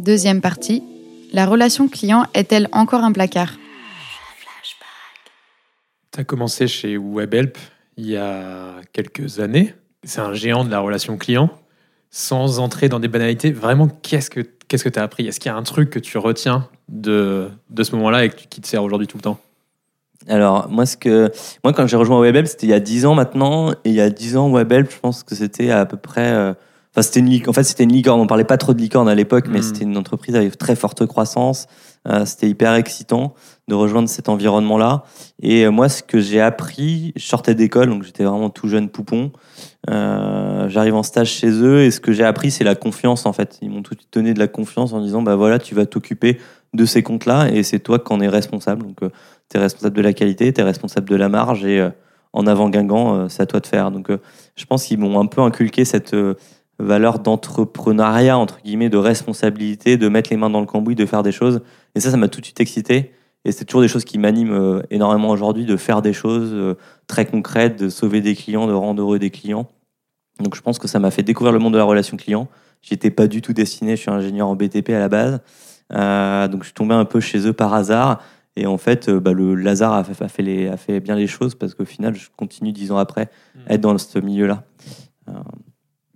Deuxième partie, la relation client est-elle encore un placard? Tu as commencé chez WebHelp il y a quelques années. C'est un géant de la relation client. Sans entrer dans des banalités, vraiment, qu'est-ce que qu'est-ce que tu as appris? Est-ce qu'il y a un truc que tu retiens de, de ce moment-là et qui te sert aujourd'hui tout le temps? Alors, moi, ce que, moi quand j'ai rejoint WebHelp, c'était il y a 10 ans maintenant. Et il y a 10 ans, WebHelp, je pense que c'était à peu près. Euh, Enfin, c'était une, lic- en fait, c'était une licorne. On parlait pas trop de licorne à l'époque, mais Mm. c'était une entreprise avec très forte croissance. Euh, c'était hyper excitant de rejoindre cet environnement-là. Et euh, moi, ce que j'ai appris, je sortais d'école, donc j'étais vraiment tout jeune poupon. Euh, J'arrive en stage chez eux et ce que j'ai appris, c'est la confiance en fait. Ils m'ont tout de suite donné de la confiance en disant bah voilà, tu vas t'occuper de ces comptes-là et c'est toi qui en es responsable. Donc, tu es responsable de la qualité, tu es responsable de la marge et euh, en avant Guingamp, euh, c'est à toi de faire. Donc, euh, je pense qu'ils m'ont un peu inculqué cette euh, valeur d'entrepreneuriat, entre guillemets, de responsabilité, de mettre les mains dans le cambouis, de faire des choses. Et ça, ça m'a tout de suite excité. Et c'est toujours des choses qui m'animent euh, énormément aujourd'hui, de faire des choses euh, très concrètes, de sauver des clients, de rendre heureux des clients. Donc je pense que ça m'a fait découvrir le monde de la relation client. J'y étais pas du tout destiné, je suis ingénieur en BTP à la base. Euh, donc je suis tombé un peu chez eux par hasard. Et en fait, bah, le Lazare a fait, a fait les- a fait bien les choses parce qu'au final, je continue dix ans après à être dans ce milieu-là.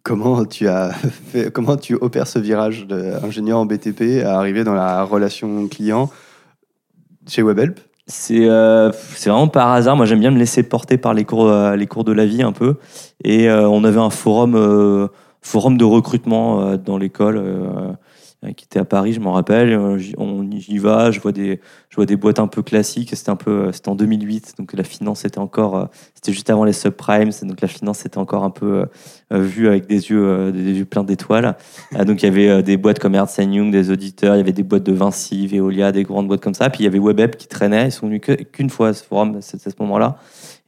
Comment tu as comment tu opères ce virage d'ingénieur en BTP à arriver dans la relation client chez WebHelp? C'est euh, vraiment par hasard. Moi, j'aime bien me laisser porter par les cours, euh, les cours de la vie un peu. Et euh, on avait un forum, euh, forum de recrutement dans l'école qui était à Paris, je m'en rappelle. Euh, On y va, je vois des, je vois des boîtes un peu classiques. C'était un peu, c'était en 2008, donc la finance était encore, euh, c'était juste avant les subprimes, donc la finance était encore un peu euh, euh, vue avec des yeux, euh, des yeux pleins d'étoiles. Ah, donc il y avait euh, des boîtes comme Ernst Young, des auditeurs, il y avait des boîtes de Vinci, Veolia, des grandes boîtes comme ça. Puis il y avait WebHelp qui traînait. Ils sont venus qu'une fois à ce forum, à ce moment-là.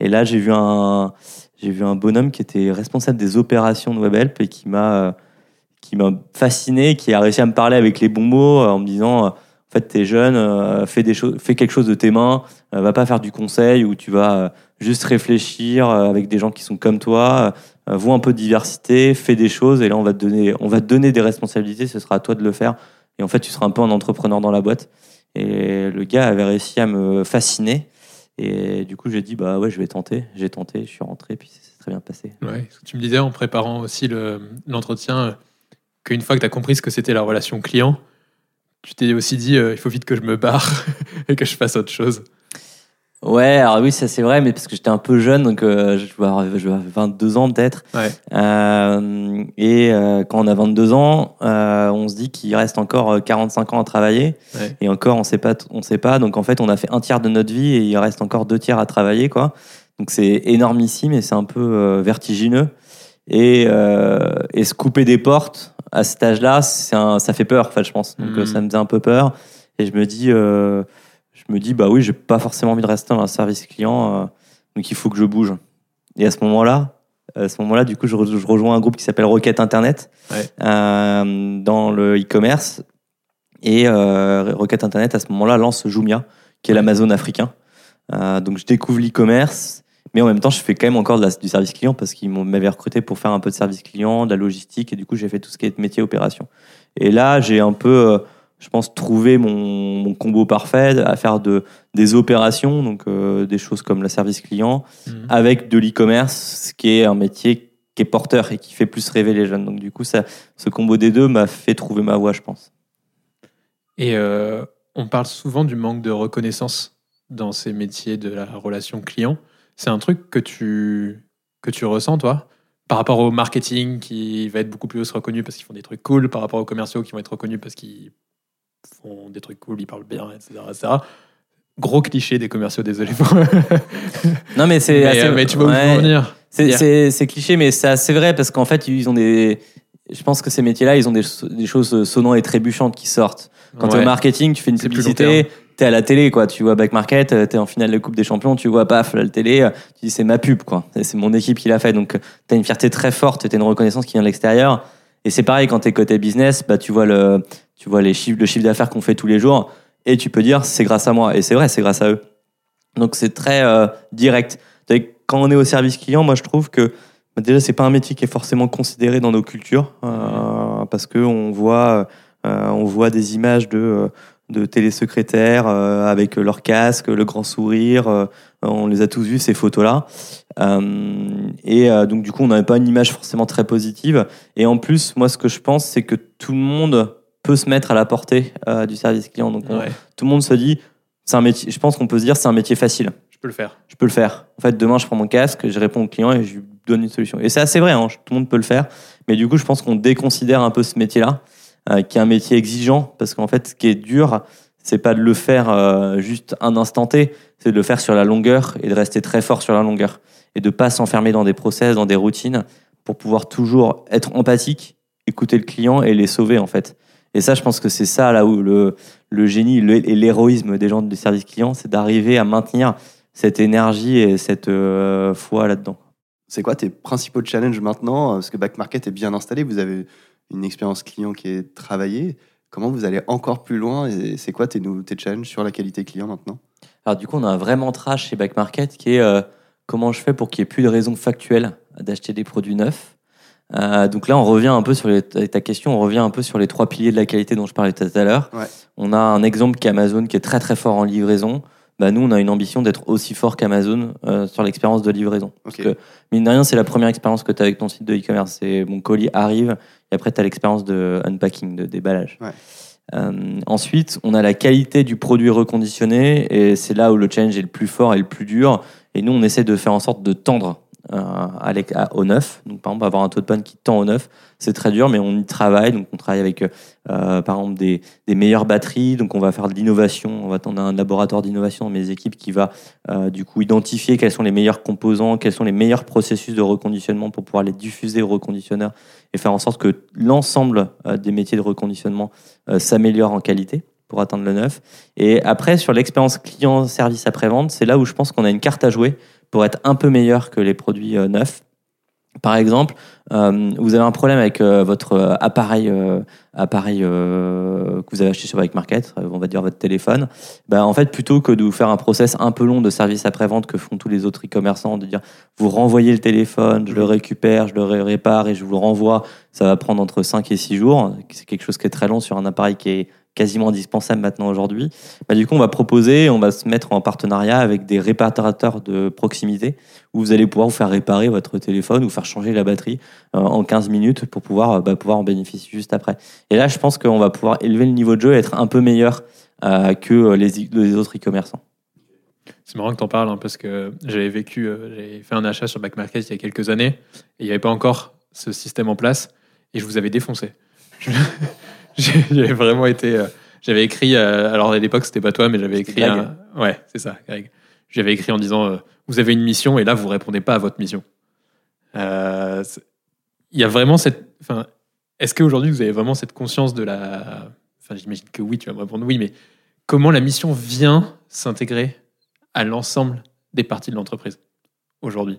Et là, j'ai vu un, j'ai vu un bonhomme qui était responsable des opérations de WebHelp et qui m'a, euh, qui m'a fasciné, qui a réussi à me parler avec les bons mots euh, en me disant, euh, en fait, t'es jeune, euh, fais des choses, fais quelque chose de tes mains, va pas faire du conseil où tu vas juste réfléchir avec des gens qui sont comme toi, vois un peu de diversité, fais des choses et là on va te donner, on va te donner des responsabilités, ce sera à toi de le faire et en fait tu seras un peu un entrepreneur dans la boîte. Et le gars avait réussi à me fasciner et du coup j'ai dit bah ouais je vais tenter, j'ai tenté, je suis rentré puis c'est très bien passé. Ouais, tu me disais en préparant aussi le- l'entretien, qu'une fois que tu as compris ce que c'était la relation client, tu t'es aussi dit euh, il faut vite que je me barre et que je fasse autre chose. Ouais, alors oui, ça c'est vrai, mais parce que j'étais un peu jeune, donc euh, je avoir avoir 22 ans peut-être. Ouais. Euh, et euh, quand on a 22 ans, on se dit qu'il reste encore euh, 45 ans à travailler. Ouais. Et encore, on sait pas, on sait pas. Donc en fait, on a fait un tiers de notre vie et il reste encore deux tiers à travailler, quoi. Donc c'est énormissime et c'est un peu vertigineux. Et, et se couper des portes à cet âge-là, ça fait peur, en fait, je pense. Donc euh, ça me faisait un peu peur. Et je me dis, euh, je me dis, bah oui, j'ai pas forcément envie de rester dans un service client, euh, donc il faut que je bouge. Et à ce moment-là, à ce moment-là, du coup, je, re- je rejoins un groupe qui s'appelle Rocket Internet Ouais. euh, dans le e-commerce. Et Rocket Internet, à ce moment-là, lance Jumia, qui est l'Amazon africain. Donc, je découvre l'e-commerce, mais en même temps, je fais quand même encore de la- du service client parce qu'ils m'avaient recruté pour faire un peu de service client, de la logistique, et du coup, j'ai fait tout ce qui est métier opération. Et là, j'ai un peu, euh, je pense, trouvé mon, mon combo parfait à faire de, des opérations, donc euh, des choses comme le service client, Mhm. avec de l'e-commerce, ce qui est un métier qui est porteur et qui fait plus rêver les jeunes. Donc du coup, ça, ce combo des deux m'a fait trouver ma voie, je pense. Et euh, on parle souvent du manque de reconnaissance dans ces métiers de la relation client. C'est un truc que tu, que tu ressens, toi Par rapport au marketing qui va être beaucoup plus reconnu parce qu'ils font des trucs cool, par rapport aux commerciaux qui vont être reconnus parce qu'ils font des trucs cool, ils parlent bien, etc. etc. Gros cliché des commerciaux, désolé. pour- Non, mais c'est mais, assez- euh, mais tu vois où je veux ouais. en venir. C'est, cliché, mais c'est assez vrai parce qu'en fait, ils ont des. Je pense que ces métiers-là, ils ont des, des choses sonnantes et trébuchantes qui sortent. Quand t'es Ouais. au marketing, tu fais une publicité, t'es à la télé, quoi. Tu vois Back Market, euh, t'es en finale de Coupe des Champions, tu vois, paf, la télé, euh, tu dis c'est ma pub, quoi. C'est mon équipe qui l'a fait. Donc, euh, t'as une fierté très forte, t'as une reconnaissance qui vient de l'extérieur. Et c'est pareil quand t'es côté business, bah, tu vois le, tu vois les chiffres, le chiffre d'affaires qu'on fait tous les jours et tu peux dire c'est grâce à moi. Et c'est vrai, c'est grâce à eux. Donc, c'est très direct. Quand on est au service client, moi, je trouve que bah, déjà, c'est pas un métier qui est forcément considéré dans nos cultures euh, parce que on voit on voit des images de, de télésecrétaires euh, avec leur casque, le grand sourire. euh, on les a tous vus, ces photos-là. Euh, et donc, du coup, on n'avait pas une image forcément très positive. Et en plus, moi, ce que je pense, c'est que tout le monde peut se mettre à la portée du service client. Donc, on- Ouais, tout le monde se dit, c'est un métier, je pense qu'on peut se dire, c'est un métier facile. je peux le faire. Je peux le faire. En fait, demain, je prends mon casque, je réponds au client et je lui donne une solution. Et c'est assez vrai, hein, tout le monde peut le faire. Mais du coup, je pense qu'on déconsidère un peu ce métier-là, qui est un métier exigeant, parce qu'en fait, ce qui est dur, c'est pas de le faire euh, juste un instant T, c'est de le faire sur la longueur et de rester très fort sur la longueur. Et de pas s'enfermer dans des process, dans des routines, pour pouvoir toujours être empathique, écouter le client et les sauver, en fait. Et ça, je pense que c'est ça, là où le, génie et l'héroïsme des gens du service client, c'est d'arriver à maintenir cette énergie et cette euh, foi là-dedans. C'est quoi tes principaux challenges maintenant? Parce que Back Market est bien installé, vous avez une expérience client qui est travaillée. Comment vous allez encore plus loin et c'est quoi tes, nou- tes challenges sur la qualité client maintenant? Alors du coup, on a un vrai mantra chez Back Market qui est euh, comment je fais pour qu'il n'y ait plus de raison factuelle d'acheter des produits neufs? Euh, donc là, on revient un peu sur les, ta question, on revient un peu sur les trois piliers de la qualité dont je parlais tout à l'heure. Ouais. On a un exemple qu'Amazon qui est très très fort en livraison. Bah, nous, on a une ambition d'être aussi fort qu'Amazon euh, sur l'expérience de livraison. Ok. que- Mine de rien, c'est la première expérience que tu as avec ton site de e-commerce. C'est mon colis arrive et après, tu as l'expérience de unpacking, de déballage. Ouais. Euh, ensuite, on a la qualité du produit reconditionné et c'est là où le challenge est le plus fort et le plus dur. Et nous, on essaie de faire en sorte de tendre l'ec- à- au neuf. Donc, par exemple, avoir un taux de panne qui tend au neuf, c'est très dur, mais on y travaille. Donc, on travaille avec, euh, par exemple, des, meilleures batteries. Donc, on va faire de l'innovation. On va on a un laboratoire d'innovation dans mes équipes qui va euh, du coup identifier quels sont les meilleurs composants, quels sont les meilleurs processus de reconditionnement pour pouvoir les diffuser aux reconditionneurs et faire en sorte que l'ensemble euh, des métiers de reconditionnement euh, s'améliore en qualité pour atteindre le neuf. Et après, sur l'expérience client service après-vente, c'est là où je pense qu'on a une carte à jouer pour être un peu meilleur que les produits euh, neufs. Par exemple, euh, vous avez un problème avec euh, votre appareil, euh, appareil que vous avez acheté sur Bike Market, on va dire votre téléphone. Bah, en fait, plutôt que de vous faire un process un peu long de service après-vente que font tous les autres e-commerçants, de dire vous renvoyez le téléphone, je le récupère, je le ré- répare et je vous le renvoie, ça va prendre entre 5 et 6 jours. C'est quelque chose qui est très long sur un appareil qui est quasiment indispensable maintenant aujourd'hui. Bah, du coup, on va proposer, on va se mettre en partenariat avec des réparateurs de proximité où vous allez pouvoir vous faire réparer votre téléphone ou faire changer la batterie euh, en 15 minutes pour pouvoir, bah, pouvoir en bénéficier juste après. Et là, je pense qu'on va pouvoir élever le niveau de jeu et être un peu meilleur euh, que euh, les, autres e-commerçants. C'est marrant que tu en parles hein, parce que j'avais vécu, euh, fait un achat sur Back Market il y a quelques années et il n'y avait pas encore ce système en place et je vous avais défoncé. J'ai- J'avais vraiment été. euh, j'avais écrit, euh, alors à l'époque c'était pas toi, mais j'avais écrit. Un- ouais, c'est ça, Greg. J'avais écrit en disant euh, Vous avez une mission et là vous répondez pas à votre mission. Euh, Il y a vraiment cette. Enfin, Est-ce qu'aujourd'hui vous avez vraiment cette conscience de la. Enfin, j'imagine que oui, tu vas me répondre oui, mais comment la mission vient s'intégrer à l'ensemble des parties de l'entreprise aujourd'hui?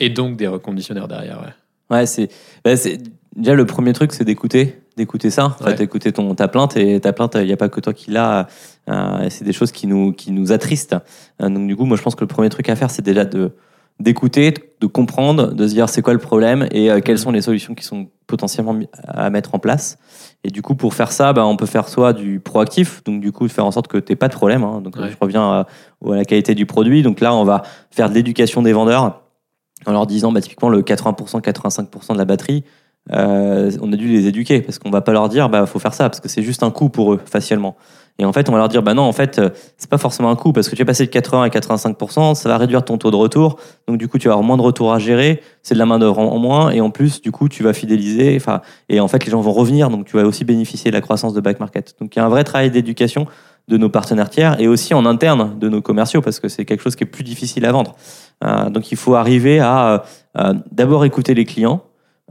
Et donc des reconditionneurs derrière, ouais. Ouais, c'est, bah, c'est déjà le premier truc, c'est d'écouter, d'écouter ça. En Ouais. fait, écouter ton ta plainte et ta plainte, il n'y a pas que toi qui l'as. euh, c'est des choses qui nous qui nous attristent. Euh, donc du coup, moi, je pense que le premier truc à faire, c'est déjà de d'écouter, de comprendre, de se dire c'est quoi le problème et euh, quelles sont les solutions qui sont potentiellement à mettre en place. Et du coup, pour faire ça, bah, on peut faire soit du proactif, donc du coup, de faire en sorte que tu pas de problème. hein. donc, Ouais. je reviens à, à la qualité du produit. Donc là, on va faire de l'éducation des vendeurs en leur disant, bah, typiquement, le 80%, 85% de la batterie, euh, on a dû les éduquer parce qu'on va pas leur dire, bah, faut faire ça parce que c'est juste un coût pour eux, facilement. Et en fait, on va leur dire, bah non, en fait, euh, c'est pas forcément un coût parce que tu es passé de 80 à 85%, ça va réduire ton taux de retour. Donc, du coup, tu vas avoir moins de retours à gérer, c'est de la main-d'œuvre en en moins. Et en plus, du coup, tu vas fidéliser. Et en fait, les gens vont revenir. Donc, tu vas aussi bénéficier de la croissance de back market. Donc, il y a un vrai travail d'éducation de nos partenaires tiers et aussi en interne de nos commerciaux parce que c'est quelque chose qui est plus difficile à vendre. Euh, donc, il faut arriver à d'abord écouter les clients,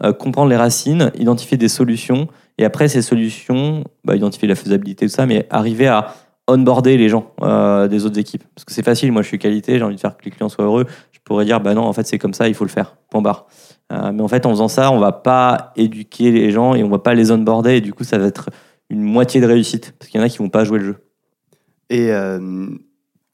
euh, comprendre les racines, identifier des solutions et après ces solutions, bah, identifier la faisabilité, tout ça, mais arriver à onboarder les gens euh, des autres équipes. Parce que c'est facile, moi je suis qualité, j'ai envie de faire que les clients soient heureux. Je pourrais dire, bah non, en fait c'est comme ça, il faut le faire, point barre. Euh, mais en fait, en faisant ça, on va pas éduquer les gens et on va pas les onboarder et du coup, ça va être une moitié de réussite parce qu'il y en a qui vont pas jouer le jeu. Et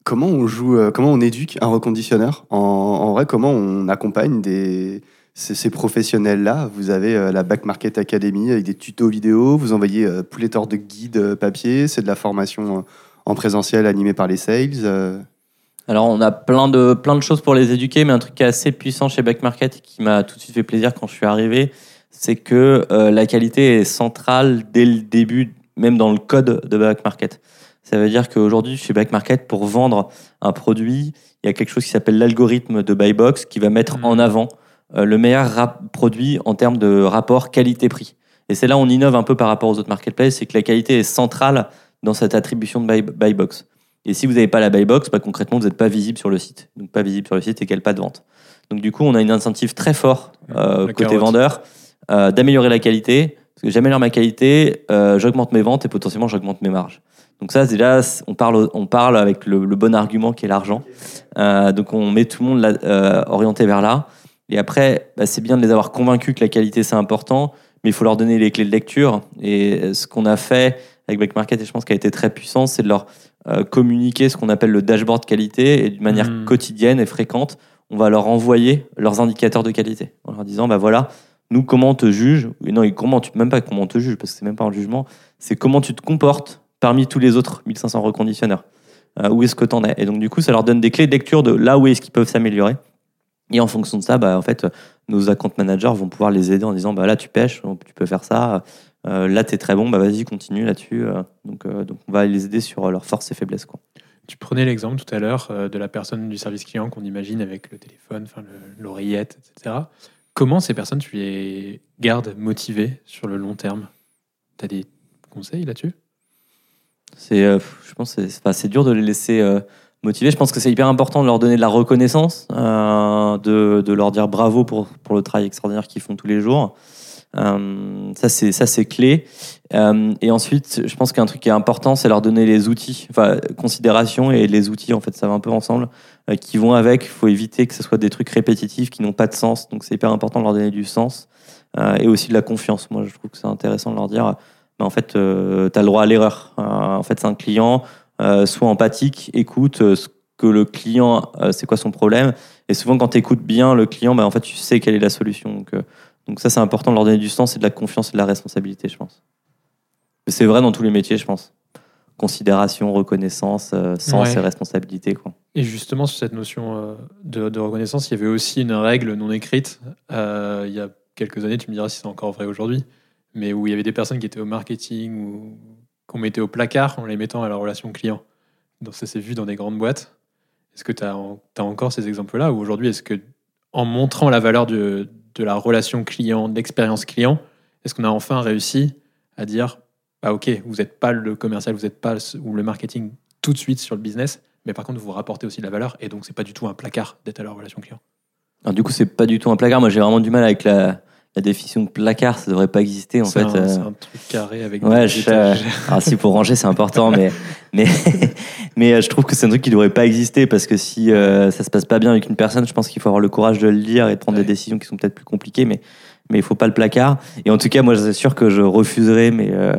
comment on joue, comment on éduque un reconditionneur? En vrai, comment on accompagne des, ces, ces professionnels-là. Vous avez euh, la Back Market Academy avec des tutos vidéo, vous envoyez euh, pléthore de guides euh, papier, c'est de la formation euh, en présentiel animée par les sales. euh. Alors, on a plein de, plein de choses pour les éduquer, mais un truc qui est assez puissant chez Back Market et qui m'a tout de suite fait plaisir quand je suis arrivé, c'est que euh, la qualité est centrale dès le début, même dans le code de Back Market. Ça veut dire qu'aujourd'hui, chez Back Market, pour vendre un produit, il y a quelque chose qui s'appelle l'algorithme de Buybox qui va mettre Mhm. en avant euh, le meilleur produit en termes de rapport qualité-prix. Et c'est là où on innove un peu par rapport aux autres marketplaces, c'est que la qualité est centrale dans cette attribution de buy, Buybox. Et si vous n'avez pas la Buybox, bah, concrètement, vous n'êtes pas visible sur le site. Donc pas visible sur le site égale pas de vente. Donc du coup, on a une incentive très fort euh, côté carotte. vendeur euh, d'améliorer la qualité. Parce que j'améliore ma qualité, euh, j'augmente mes ventes et potentiellement j'augmente mes marges. Donc ça, déjà, on parle, on parle avec le, le bon argument qui est l'argent. Euh, donc on met tout le monde là, euh, orienté vers là. Et après, bah, c'est bien de les avoir convaincus que la qualité c'est important, mais il faut leur donner les clés de lecture. Et ce qu'on a fait avec Back Market, et je pense qu'il a été très puissant, c'est de leur euh, communiquer ce qu'on appelle le dashboard qualité et d'une manière Mhm. quotidienne et fréquente, on va leur envoyer leurs indicateurs de qualité en leur disant bah voilà, nous comment on te juge Et non, et comment tu même pas comment on te juge parce que c'est même pas un jugement, c'est comment tu te comportes parmi tous les autres 1500 reconditionneurs. Euh, où est-ce que tu en es? Et donc du coup, ça leur donne des clés de lecture de là où est-ce qu'ils peuvent s'améliorer. Et en fonction de ça, bah, en fait, nos account managers vont pouvoir les aider en disant bah là tu pêches, tu peux faire ça. Euh, là tu es très bon, bah vas-y continue là-dessus. Euh, donc, euh, donc on va les aider sur leurs forces et faiblesses quoi. Tu prenais l'exemple tout à l'heure de la personne du service client qu'on imagine avec le téléphone, l'oreillette, etc. Comment ces personnes, tu les gardes motivées sur le long terme? Tu as des conseils là-dessus? C'est, euh, je pense, que c'est dur de les laisser motiver. Je pense que c'est hyper important de leur donner de la reconnaissance, euh, de, leur dire bravo pour, le travail extraordinaire qu'ils font tous les jours. Euh, ça, c'est, clé. Euh, et ensuite, je pense qu'un truc qui est important, c'est leur donner les outils, enfin, considération et les outils, en fait, ça va un peu ensemble, qui vont avec. Il faut éviter que ce soit des trucs répétitifs qui n'ont pas de sens. Donc, c'est hyper important de leur donner du sens et aussi de la confiance. Moi, je trouve que c'est intéressant de leur dire, bah, en fait, tu as le droit à l'erreur. En fait, c'est un client, sois empathique, écoute euh, ce que le client, euh, c'est quoi son problème. Et souvent, quand tu écoutes bien le client, bah, en fait, tu sais quelle est la solution. Donc, euh, donc ça, c'est important de leur donner du sens et de la confiance et de la responsabilité, je pense. Mais C'est vrai dans tous les métiers, je pense. Considération, reconnaissance, euh, sens Ouais. et responsabilité. Quoi. Et justement, sur cette notion euh, de, de reconnaissance, il y avait aussi une règle non écrite euh, il y a quelques années, tu me diras si c'est encore vrai aujourd'hui, mais où il y avait des personnes qui étaient au marketing ou qu'on mettait au placard en les mettant à la relation client. Donc ça s'est vu dans des grandes boîtes. Est-ce que tu as, encore ces exemples-là Ou aujourd'hui, est-ce que en montrant la valeur de, la relation client, de l'expérience client, est-ce qu'on a enfin réussi à dire bah ok, vous n'êtes pas le commercial, vous n'êtes pas le- ou le marketing tout de suite sur le business, mais par contre, vous rapportez aussi de la valeur, et donc c'est pas du tout un placard d'être à la relation client. Alors, du coup, c'est pas du tout un placard. Moi, j'ai vraiment du mal avec la, la définition de placard. Ça devrait pas exister, en fait. un, euh. c'est un truc carré avec Ouais, des je-. Alors si pour ranger c'est important, mais mais mais euh, je trouve que c'est un truc qui devrait pas exister parce que si euh, ça se passe pas bien avec une personne, je pense qu'il faut avoir le courage de le lire et de prendre Ouais. des décisions qui sont peut-être plus compliquées, mais mais il faut pas le placard. Et en tout cas, moi, c'est sûr que je refuserai, mais euh,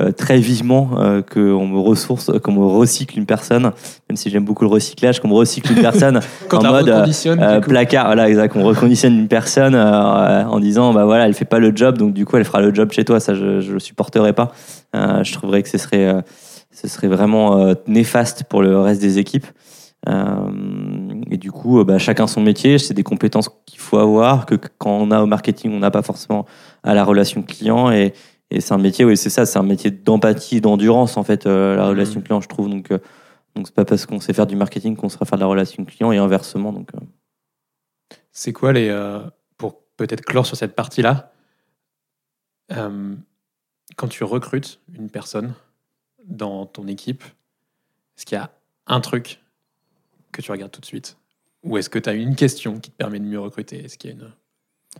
euh, très vivement, euh, qu'on me ressource, qu'on me recycle une personne, même si j'aime beaucoup le recyclage, qu'on me recycle une personne Quand en mode, euh, placard, voilà, exact. On reconditionne une personne en disant, bah voilà, elle fait pas le job, donc du coup, elle fera le job chez toi. Ça, je, je le supporterai pas. Je trouverais que ce serait, ce serait vraiment néfaste pour le reste des équipes. Euh, du coup, euh, bah, chacun son métier, c'est des compétences qu'il faut avoir, que quand on a au marketing, on n'a pas forcément à la relation client. Et, et c'est un métier, oui, c'est ça, c'est un métier d'empathie d'endurance, en fait, euh, la relation client, je trouve. Donc, euh, donc c'est pas parce qu'on sait faire du marketing qu'on sera faire de la relation client et inversement. Donc, euh, c'est quoi les. pour peut-être clore sur cette partie-là, quand tu recrutes une personne dans ton équipe, est-ce qu'il y a un truc que tu regardes tout de suite? Ou est-ce que tu as une question qui te permet de mieux recruter Est-ce qu'il y a une.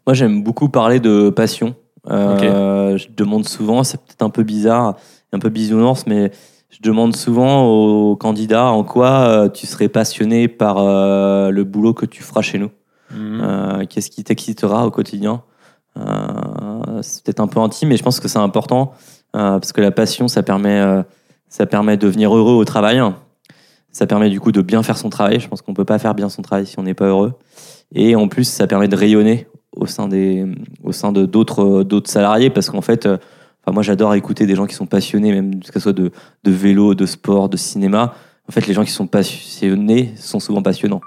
Moi, j'aime beaucoup parler de passion. Euh, Je demande souvent, c'est peut-être un peu bizarre, un peu bisounours, mais je demande souvent aux candidats en quoi euh, tu serais passionné par euh, le boulot que tu feras chez nous. Mhm. Euh, Qu'est-ce qui t'excitera au quotidien? C'est peut-être un peu intime, mais je pense que c'est important parce que la passion, ça permet, ça permet de devenir heureux au travail. Ça permet du coup de bien faire son travail. Je pense qu'on peut pas faire bien son travail si on n'est pas heureux. Et en plus, ça permet de rayonner au sein des, au sein de d'autres, d'autres salariés parce qu'en fait, euh, enfin, moi j'adore écouter des gens qui sont passionnés, même que ce soit de, de vélo, de sport, de cinéma. En fait, les gens qui sont passionnés sont souvent passionnants.